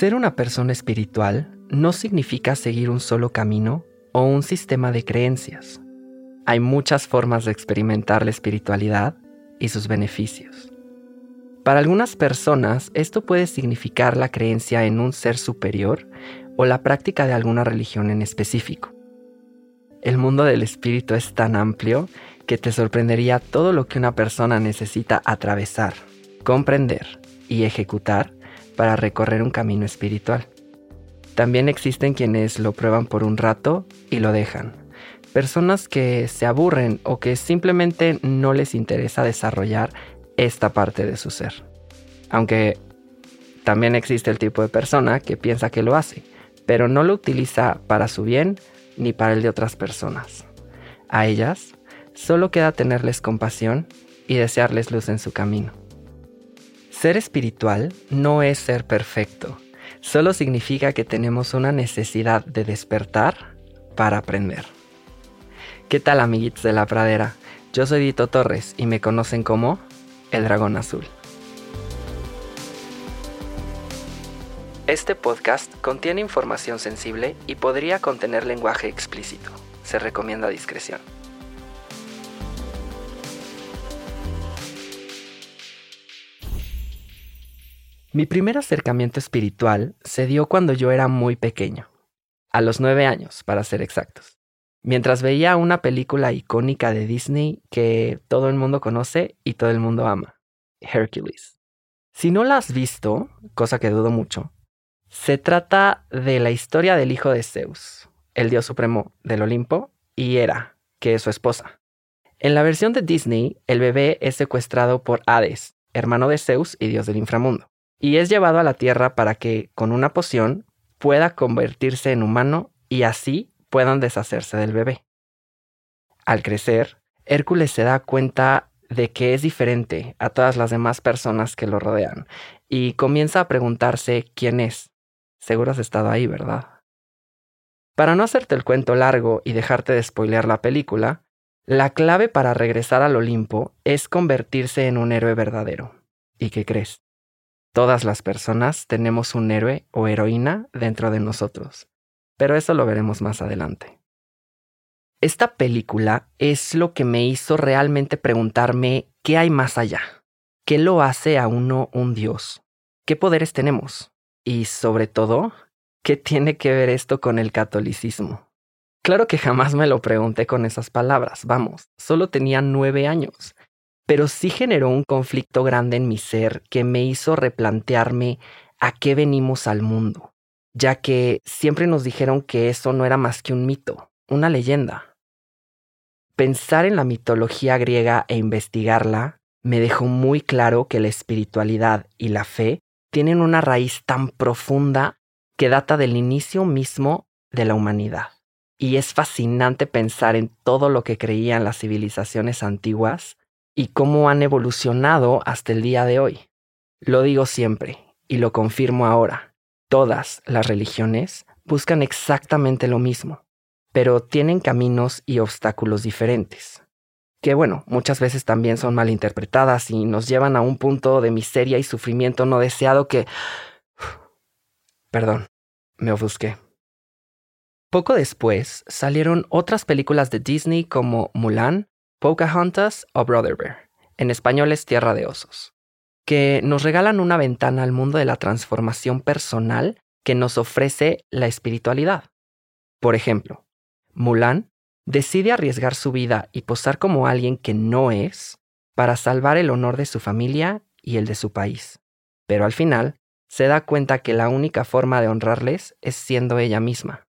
Ser una persona espiritual no significa seguir un solo camino o un sistema de creencias. Hay muchas formas de experimentar la espiritualidad y sus beneficios. Para algunas personas esto puede significar la creencia en un ser superior o la práctica de alguna religión en específico. El mundo del espíritu es tan amplio que te sorprendería todo lo que una persona necesita atravesar, comprender y ejecutar para recorrer un camino espiritual. También existen quienes lo prueban por un rato y lo dejan. Personas que se aburren o que simplemente no les interesa desarrollar esta parte de su ser. Aunque también existe el tipo de persona que piensa que lo hace, pero no lo utiliza para su bien ni para el de otras personas. A ellas solo queda tenerles compasión y desearles luz en su camino. Ser espiritual no es ser perfecto, solo significa que tenemos una necesidad de despertar para aprender. ¿Qué tal amiguitos de la pradera? Yo soy Dito Torres y me conocen como el dragón azul. Este podcast contiene información sensible y podría contener lenguaje explícito. Se recomienda discreción. Mi primer acercamiento espiritual se dio cuando yo era muy pequeño, a los nueve años, para ser exactos, mientras veía una película icónica de Disney que todo el mundo conoce y todo el mundo ama, Hercules. Si no la has visto, cosa que dudo mucho, se trata de la historia del hijo de Zeus, el dios supremo del Olimpo, y Hera, que es su esposa. En la versión de Disney, el bebé es secuestrado por Hades, hermano de Zeus y dios del inframundo y es llevado a la Tierra para que, con una poción, pueda convertirse en humano y así puedan deshacerse del bebé. Al crecer, Hércules se da cuenta de que es diferente a todas las demás personas que lo rodean y comienza a preguntarse quién es. Seguro has estado ahí, ¿verdad? Para no hacerte el cuento largo y dejarte de spoilear la película, la clave para regresar al Olimpo es convertirse en un héroe verdadero. ¿Y qué crees? Todas las personas tenemos un héroe o heroína dentro de nosotros, pero eso lo veremos más adelante. Esta película es lo que me hizo realmente preguntarme qué hay más allá, qué lo hace a uno un dios, qué poderes tenemos y sobre todo, qué tiene que ver esto con el catolicismo. Claro que jamás me lo pregunté con esas palabras, vamos, solo tenía nueve años pero sí generó un conflicto grande en mi ser que me hizo replantearme a qué venimos al mundo, ya que siempre nos dijeron que eso no era más que un mito, una leyenda. Pensar en la mitología griega e investigarla me dejó muy claro que la espiritualidad y la fe tienen una raíz tan profunda que data del inicio mismo de la humanidad. Y es fascinante pensar en todo lo que creían las civilizaciones antiguas y cómo han evolucionado hasta el día de hoy. Lo digo siempre y lo confirmo ahora. Todas las religiones buscan exactamente lo mismo, pero tienen caminos y obstáculos diferentes, que bueno, muchas veces también son malinterpretadas y nos llevan a un punto de miseria y sufrimiento no deseado que... Perdón, me ofusqué. Poco después salieron otras películas de Disney como Mulan, Pocahontas o Brother Bear, en español es Tierra de Osos, que nos regalan una ventana al mundo de la transformación personal que nos ofrece la espiritualidad. Por ejemplo, Mulan decide arriesgar su vida y posar como alguien que no es para salvar el honor de su familia y el de su país. Pero al final se da cuenta que la única forma de honrarles es siendo ella misma.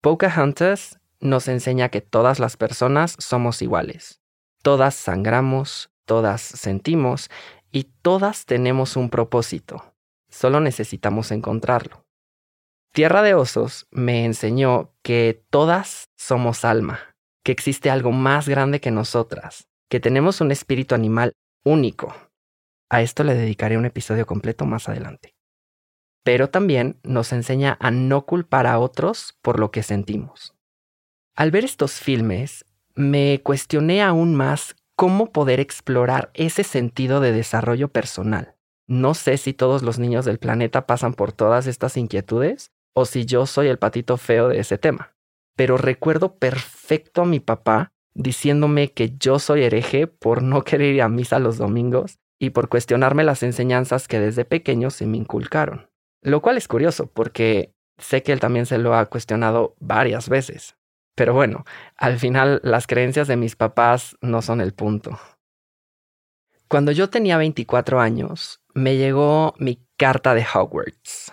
Pocahontas nos enseña que todas las personas somos iguales. Todas sangramos, todas sentimos y todas tenemos un propósito. solo necesitamos encontrarlo. Tierra de Osos me enseñó que todas somos alma, que existe algo más grande que nosotras, que tenemos un espíritu animal único. A esto le dedicaré un episodio completo más adelante. Pero también nos enseña a no culpar a otros por lo que sentimos. Al ver estos filmes, me cuestioné aún más cómo poder explorar ese sentido de desarrollo personal. No sé si todos los niños del planeta pasan por todas estas inquietudes o si yo soy el patito feo de ese tema. Pero recuerdo perfecto a mi papá diciéndome que yo soy hereje por no querer ir a misa los domingos y por cuestionarme las enseñanzas que desde pequeño se me inculcaron. Lo cual es curioso porque sé que él también se lo ha cuestionado varias veces. Pero bueno, al final las creencias de mis papás no son el punto. Cuando yo tenía 24 años, me llegó mi carta de Hogwarts.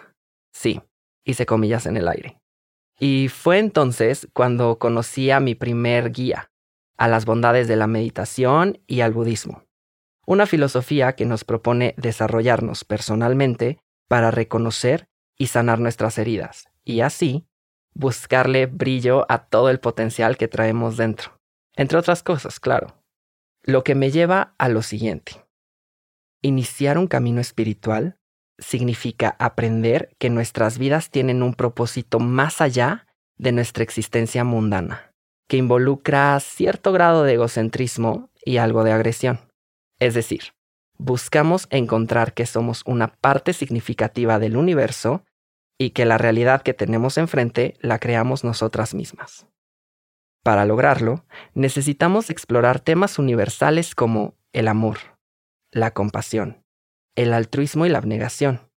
Sí, hice comillas en el aire. Y fue entonces cuando conocí a mi primer guía, a las bondades de la meditación y al budismo. Una filosofía que nos propone desarrollarnos personalmente para reconocer y sanar nuestras heridas, y así buscarle brillo a todo el potencial que traemos dentro. Entre otras cosas, claro. Lo que me lleva a lo siguiente. Iniciar un camino espiritual significa aprender que nuestras vidas tienen un propósito más allá de nuestra existencia mundana, que involucra cierto grado de egocentrismo y algo de agresión. Es decir, buscamos encontrar que somos una parte significativa del universo y que la realidad que tenemos enfrente la creamos nosotras mismas. Para lograrlo, necesitamos explorar temas universales como el amor, la compasión, el altruismo y la abnegación,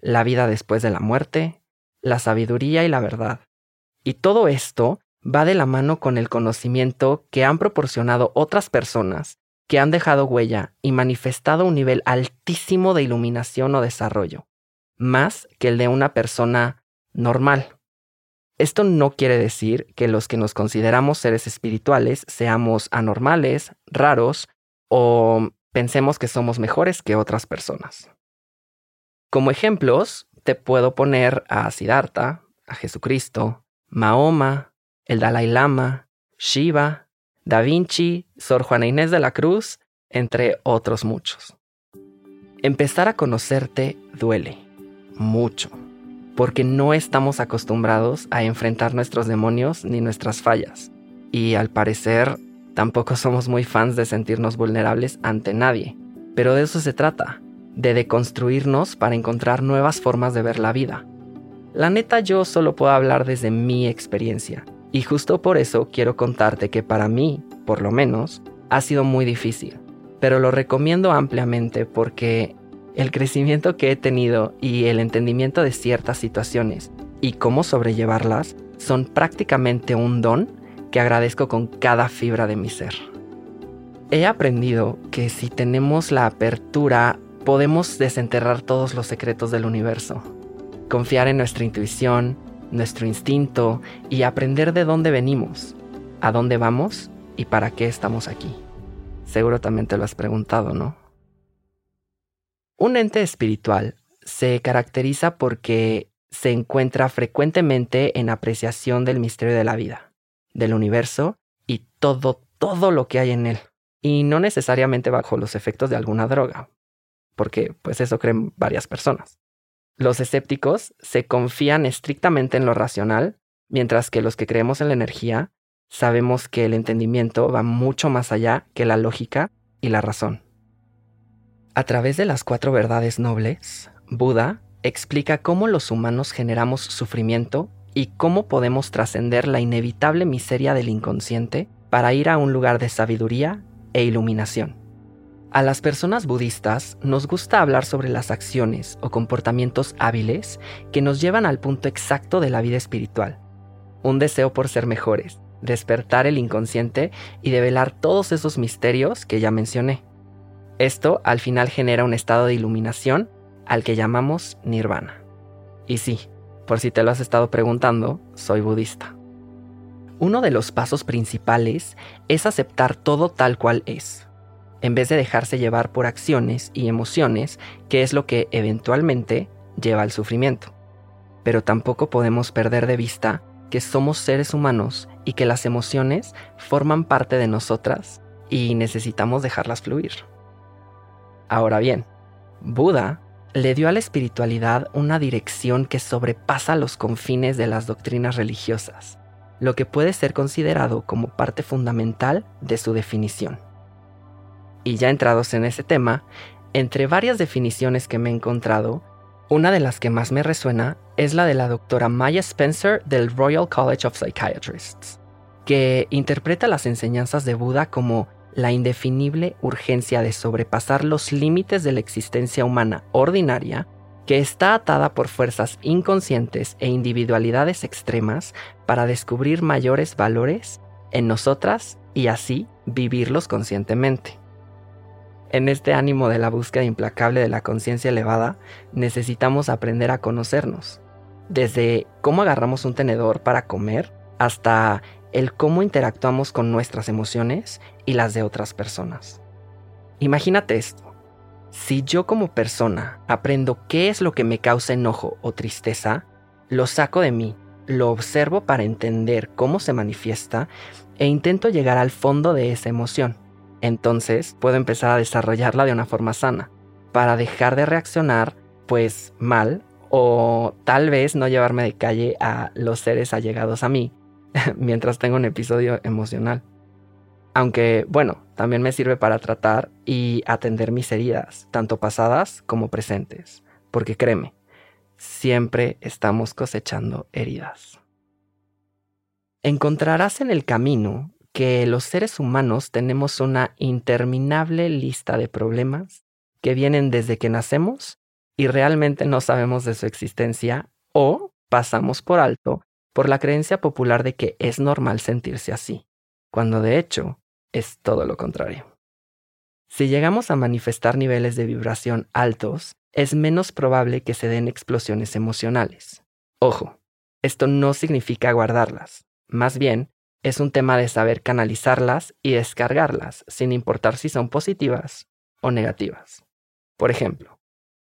la vida después de la muerte, la sabiduría y la verdad. Y todo esto va de la mano con el conocimiento que han proporcionado otras personas que han dejado huella y manifestado un nivel altísimo de iluminación o desarrollo más que el de una persona normal. Esto no quiere decir que los que nos consideramos seres espirituales seamos anormales, raros o pensemos que somos mejores que otras personas. Como ejemplos, te puedo poner a Siddhartha, a Jesucristo, Mahoma, el Dalai Lama, Shiva, Da Vinci, Sor Juana Inés de la Cruz, entre otros muchos. Empezar a conocerte duele mucho, porque no estamos acostumbrados a enfrentar nuestros demonios ni nuestras fallas. Y al parecer, tampoco somos muy fans de sentirnos vulnerables ante nadie. Pero de eso se trata, de deconstruirnos para encontrar nuevas formas de ver la vida. La neta yo solo puedo hablar desde mi experiencia, y justo por eso quiero contarte que para mí, por lo menos, ha sido muy difícil. Pero lo recomiendo ampliamente porque el crecimiento que he tenido y el entendimiento de ciertas situaciones y cómo sobrellevarlas son prácticamente un don que agradezco con cada fibra de mi ser. He aprendido que si tenemos la apertura podemos desenterrar todos los secretos del universo, confiar en nuestra intuición, nuestro instinto y aprender de dónde venimos, a dónde vamos y para qué estamos aquí. Seguro también te lo has preguntado, ¿no? Un ente espiritual se caracteriza porque se encuentra frecuentemente en apreciación del misterio de la vida, del universo y todo, todo lo que hay en él. Y no necesariamente bajo los efectos de alguna droga, porque pues eso creen varias personas. Los escépticos se confían estrictamente en lo racional, mientras que los que creemos en la energía sabemos que el entendimiento va mucho más allá que la lógica y la razón. A través de las cuatro verdades nobles, Buda explica cómo los humanos generamos sufrimiento y cómo podemos trascender la inevitable miseria del inconsciente para ir a un lugar de sabiduría e iluminación. A las personas budistas nos gusta hablar sobre las acciones o comportamientos hábiles que nos llevan al punto exacto de la vida espiritual. Un deseo por ser mejores, despertar el inconsciente y develar todos esos misterios que ya mencioné. Esto al final genera un estado de iluminación al que llamamos nirvana. Y sí, por si te lo has estado preguntando, soy budista. Uno de los pasos principales es aceptar todo tal cual es, en vez de dejarse llevar por acciones y emociones, que es lo que eventualmente lleva al sufrimiento. Pero tampoco podemos perder de vista que somos seres humanos y que las emociones forman parte de nosotras y necesitamos dejarlas fluir. Ahora bien, Buda le dio a la espiritualidad una dirección que sobrepasa los confines de las doctrinas religiosas, lo que puede ser considerado como parte fundamental de su definición. Y ya entrados en ese tema, entre varias definiciones que me he encontrado, una de las que más me resuena es la de la doctora Maya Spencer del Royal College of Psychiatrists, que interpreta las enseñanzas de Buda como la indefinible urgencia de sobrepasar los límites de la existencia humana ordinaria que está atada por fuerzas inconscientes e individualidades extremas para descubrir mayores valores en nosotras y así vivirlos conscientemente. En este ánimo de la búsqueda implacable de la conciencia elevada, necesitamos aprender a conocernos, desde cómo agarramos un tenedor para comer hasta el cómo interactuamos con nuestras emociones y las de otras personas. Imagínate esto. Si yo como persona aprendo qué es lo que me causa enojo o tristeza, lo saco de mí, lo observo para entender cómo se manifiesta e intento llegar al fondo de esa emoción. Entonces puedo empezar a desarrollarla de una forma sana, para dejar de reaccionar pues mal o tal vez no llevarme de calle a los seres allegados a mí mientras tengo un episodio emocional. Aunque, bueno, también me sirve para tratar y atender mis heridas, tanto pasadas como presentes. Porque créeme, siempre estamos cosechando heridas. Encontrarás en el camino que los seres humanos tenemos una interminable lista de problemas que vienen desde que nacemos y realmente no sabemos de su existencia o pasamos por alto por la creencia popular de que es normal sentirse así, cuando de hecho es todo lo contrario. Si llegamos a manifestar niveles de vibración altos, es menos probable que se den explosiones emocionales. Ojo, esto no significa guardarlas, más bien es un tema de saber canalizarlas y descargarlas, sin importar si son positivas o negativas. Por ejemplo,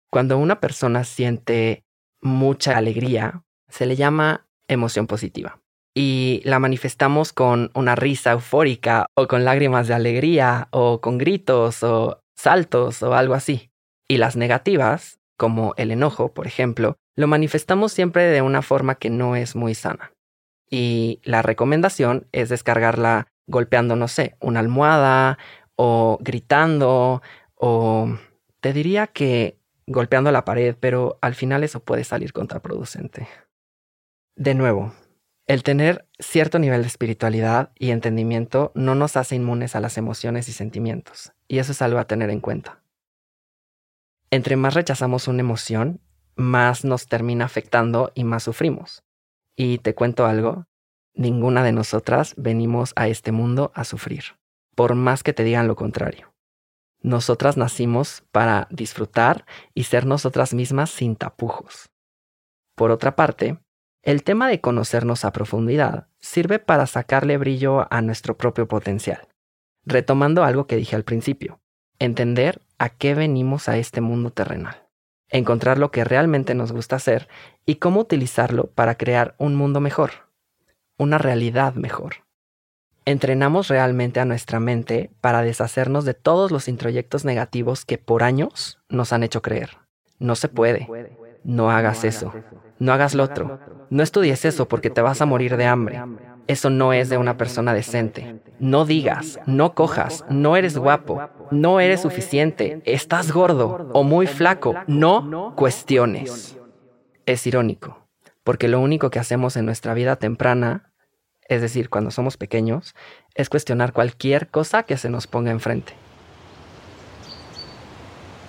cuando una persona siente mucha alegría, se le llama emoción positiva. Y la manifestamos con una risa eufórica o con lágrimas de alegría o con gritos o saltos o algo así. Y las negativas, como el enojo, por ejemplo, lo manifestamos siempre de una forma que no es muy sana. Y la recomendación es descargarla golpeando, no sé, una almohada o gritando o te diría que golpeando la pared, pero al final eso puede salir contraproducente. De nuevo, el tener cierto nivel de espiritualidad y entendimiento no nos hace inmunes a las emociones y sentimientos, y eso es algo a tener en cuenta. Entre más rechazamos una emoción, más nos termina afectando y más sufrimos. Y te cuento algo, ninguna de nosotras venimos a este mundo a sufrir, por más que te digan lo contrario. Nosotras nacimos para disfrutar y ser nosotras mismas sin tapujos. Por otra parte, el tema de conocernos a profundidad sirve para sacarle brillo a nuestro propio potencial. Retomando algo que dije al principio, entender a qué venimos a este mundo terrenal, encontrar lo que realmente nos gusta hacer y cómo utilizarlo para crear un mundo mejor, una realidad mejor. Entrenamos realmente a nuestra mente para deshacernos de todos los introyectos negativos que por años nos han hecho creer. No se puede. No hagas eso. No hagas lo otro. No estudies eso porque te vas a morir de hambre. Eso no es de una persona decente. No digas, no cojas, no eres guapo, no eres suficiente, estás gordo o muy flaco. No cuestiones. Es irónico, porque lo único que hacemos en nuestra vida temprana, es decir, cuando somos pequeños, es cuestionar cualquier cosa que se nos ponga enfrente.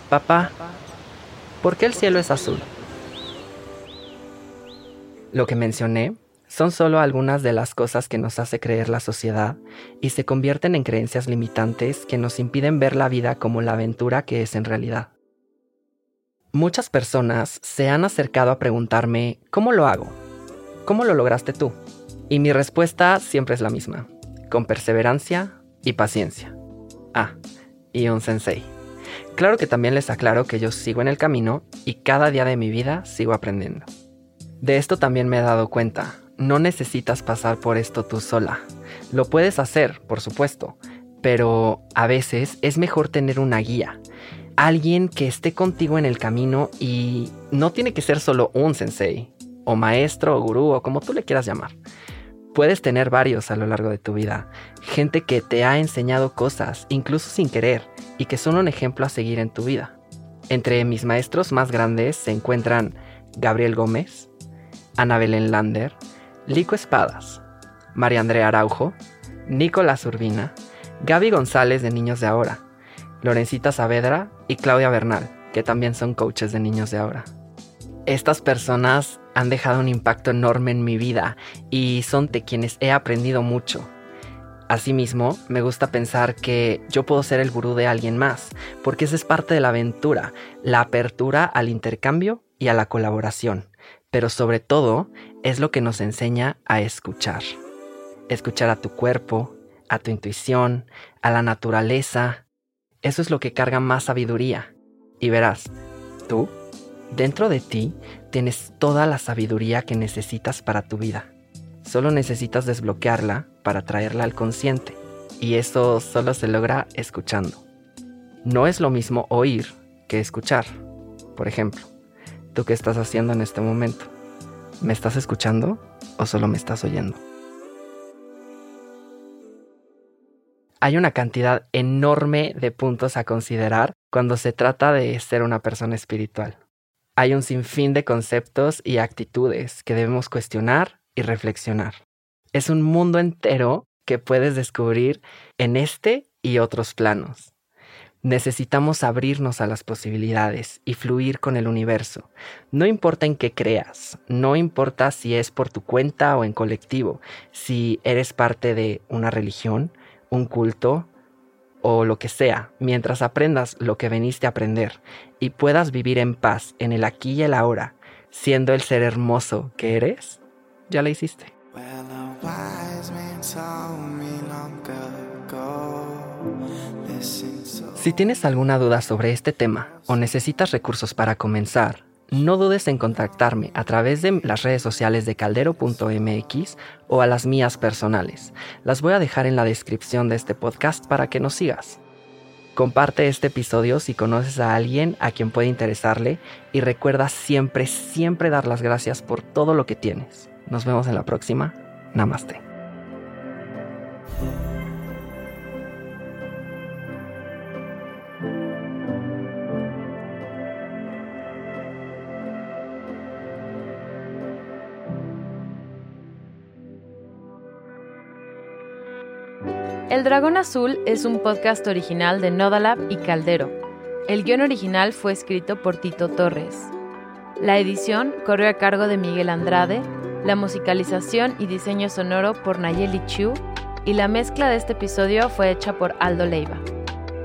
Papá, ¿por qué el cielo es azul? Lo que mencioné son solo algunas de las cosas que nos hace creer la sociedad y se convierten en creencias limitantes que nos impiden ver la vida como la aventura que es en realidad. Muchas personas se han acercado a preguntarme, ¿cómo lo hago? ¿Cómo lo lograste tú? Y mi respuesta siempre es la misma, con perseverancia y paciencia. Ah, y un sensei. Claro que también les aclaro que yo sigo en el camino y cada día de mi vida sigo aprendiendo. De esto también me he dado cuenta. No necesitas pasar por esto tú sola. Lo puedes hacer, por supuesto, pero a veces es mejor tener una guía, alguien que esté contigo en el camino y no tiene que ser solo un sensei, o maestro, o gurú, o como tú le quieras llamar. Puedes tener varios a lo largo de tu vida, gente que te ha enseñado cosas, incluso sin querer, y que son un ejemplo a seguir en tu vida. Entre mis maestros más grandes se encuentran Gabriel Gómez, Ana Belén Lander, Lico Espadas, María Andrea Araujo, Nicolás Urbina, Gaby González de Niños de Ahora, Lorencita Saavedra y Claudia Bernal, que también son coaches de Niños de Ahora. Estas personas han dejado un impacto enorme en mi vida y son de quienes he aprendido mucho. Asimismo, me gusta pensar que yo puedo ser el gurú de alguien más, porque esa es parte de la aventura, la apertura al intercambio y a la colaboración, pero sobre todo es lo que nos enseña a escuchar. Escuchar a tu cuerpo, a tu intuición, a la naturaleza. Eso es lo que carga más sabiduría. Y verás, tú, dentro de ti, tienes toda la sabiduría que necesitas para tu vida. Solo necesitas desbloquearla para traerla al consciente. Y eso solo se logra escuchando. No es lo mismo oír que escuchar. Por ejemplo, ¿tú qué estás haciendo en este momento? ¿Me estás escuchando o solo me estás oyendo? hay una cantidad enorme de puntos a considerar cuando se trata de ser una persona espiritual. Hay un sinfín de conceptos y actitudes que debemos cuestionar y reflexionar. Es un mundo entero que puedes descubrir en este y otros planos. Necesitamos abrirnos a las posibilidades y fluir con el universo. No importa en qué creas, no importa si es por tu cuenta o en colectivo, si eres parte de una religión, un culto o lo que sea, mientras aprendas lo que veniste a aprender y puedas vivir en paz en el aquí y el ahora, siendo el ser hermoso que eres, ya la hiciste. Si tienes alguna duda sobre este tema o necesitas recursos para comenzar, no dudes en contactarme a través de las redes sociales de caldero.mx o a las mías personales. Las voy a dejar en la descripción de este podcast para que nos sigas. Comparte este episodio si conoces a alguien a quien puede interesarle y recuerda siempre, siempre dar las gracias por todo lo que tienes. Nos vemos en la próxima. Namaste. Dragón Azul es un podcast original de Nodalab y Caldero. El guion original fue escrito por Tito Torres. La edición corrió a cargo de Miguel Andrade, la musicalización y diseño sonoro por Nayeli Chu y la mezcla de este episodio fue hecha por Aldo Leiva.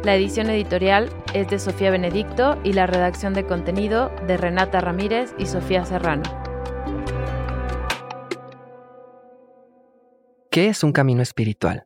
La edición editorial es de Sofía Benedicto y la redacción de contenido de Renata Ramírez y Sofía Serrano. ¿Qué es un camino espiritual?